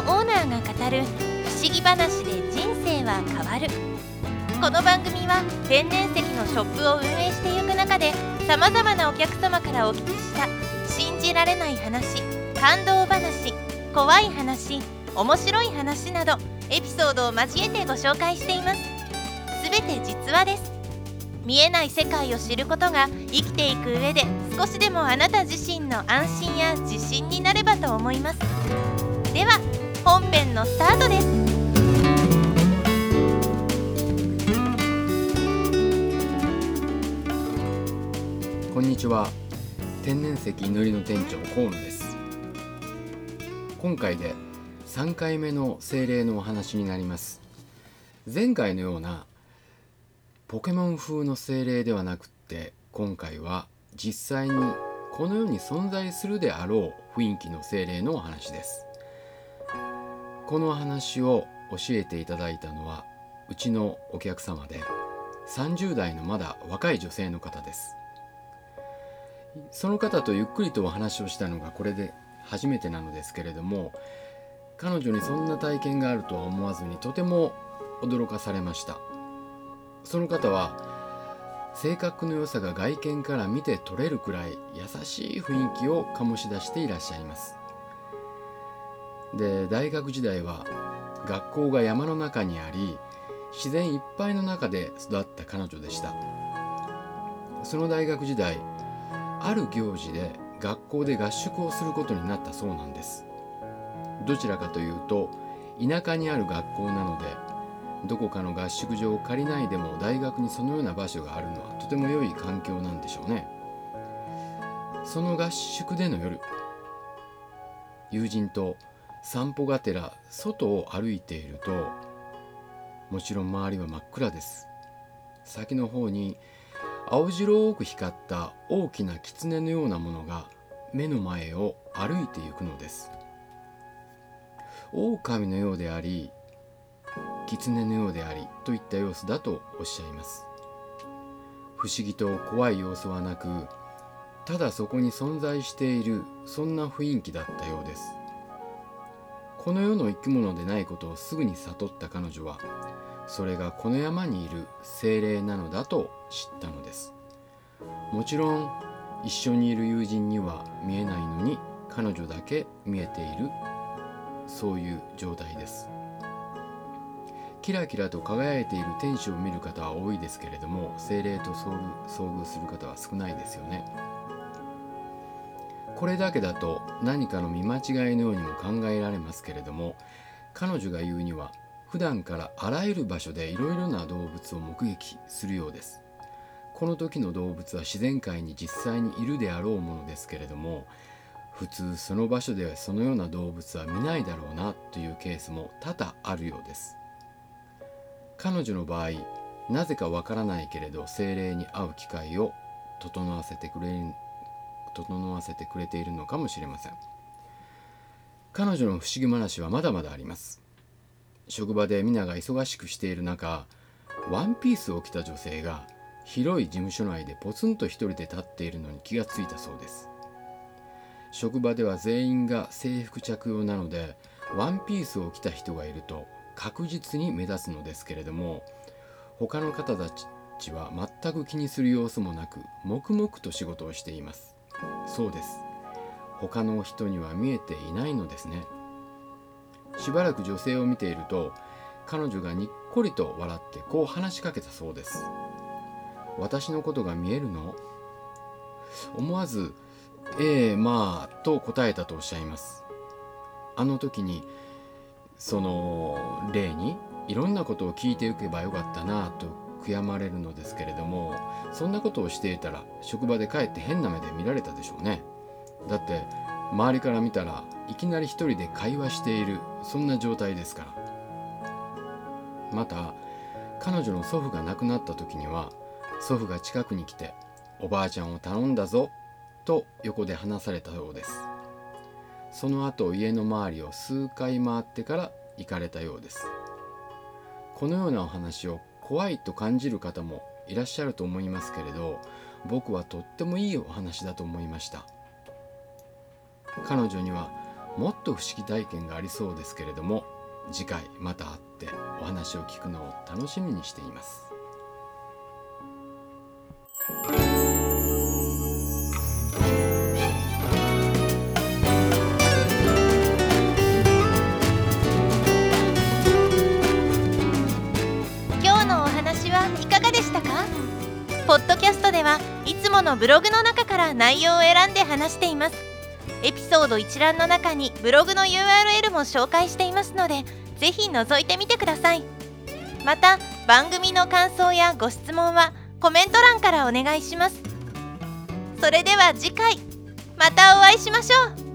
オーナーが語る不思議話で人生は変わる。この番組は天然石のショップを運営していく中でさまざまなお客様からお聞きした信じられない話感動話怖い話面白い話などエピソードを交えてご紹介しています。すべて実話です。見えない世界を知ることが生きていく上で少しでもあなた自身の安心や自信になればと思います。では本編のスタートです。こんにちは。天然石祈りの店長河野です。今回で3回目の精霊のお話になります。前回のようなポケモン風の精霊ではなくって今回は実際にこの世に存在するであろう雰囲気の精霊のお話です。この話を教えていただいたのはうちのお客様で30代のまだ若い女性の方です。その方とゆっくりとお話をしたのがこれで初めてなのですけれども彼女にそんな体験があるとは思わずにとても驚かされました。その方は性格の良さが外見から見て取れるくらい優しい雰囲気を醸し出していらっしゃいます。で大学時代は学校が山の中にあり自然いっぱいの中で育った彼女でした。その大学時代ある行事で学校で合宿をすることになったそうなんです。どちらかというと田舎にある学校なのでどこかの合宿場を借りないでも大学にそのような場所があるのはとても良い環境なんでしょうね。その合宿での夜友人と散歩がてら外を歩いているともちろん周りは真っ暗です。先の方に青白多く光った大きな狐のようなものが目の前を歩いて行くのです。狼のようであり狐のようでありといった様子だとおっしゃいます。不思議と怖い様子はなくただそこに存在しているそんな雰囲気だったようです。この世の生き物でないことをすぐに悟った彼女はそれがこの山にいる精霊なのだと知ったのです。もちろん一緒にいる友人には見えないのに彼女だけ見えているそういう状態です。キラキラと輝いている天使を見る方は多いですけれども精霊と遭遇する方は少ないですよね。これだけだと何かの見間違いのようにも考えられますけれども彼女が言うには普段からあらゆる場所でいろいろな動物を目撃するようです。この時の動物は自然界に実際にいるであろうものですけれども普通その場所ではそのような動物は見ないだろうなというケースも多々あるようです。彼女の場合なぜかわからないけれど精霊に会う機会を整わせてくれる整わせてくれているのかもしれません。彼女の不思議話はまだまだあります。職場で皆が忙しくしている中ワンピースを着た女性が広い事務所内でポツンと一人で立っているのに気がついたそうです。職場では全員が制服着用なのでワンピースを着た人がいると確実に目立つのですけれども他の方たちは全く気にする様子もなく黙々と仕事をしています。そうです。他の人には見えていないのですね。しばらく女性を見ていると彼女がにっこりと笑ってこう話しかけたそうです。私のことが見えるの？思わず「ええまあ」と答えたとおっしゃいます。あの時にその例にいろんなことを聞いていけばよかったなと悔やまれるのですけれどもそんなことをしていたら職場でかえって変な目で見られたでしょうね。だって周りから見たらいきなり一人で会話しているそんな状態ですから。また彼女の祖父が亡くなった時には祖父が近くに来て「おばあちゃんを頼んだぞ」と横で話されたようです。その後家の周りを数回回ってから行かれたようです。このようなお話を怖いと感じる方もいらっしゃると思いますけれど僕はとってもいいお話だと思いました。彼女にはもっと不思議体験がありそうですけれども次回また会ってお話を聞くのを楽しみにしています。はいかがでしたか？ポッドキャストではいつものブログの中から内容を選んで話しています。エピソード一覧の中にブログの URL も紹介していますのでぜひ覗いてみてください。また番組の感想やご質問はコメント欄からお願いします。それでは次回またお会いしましょう。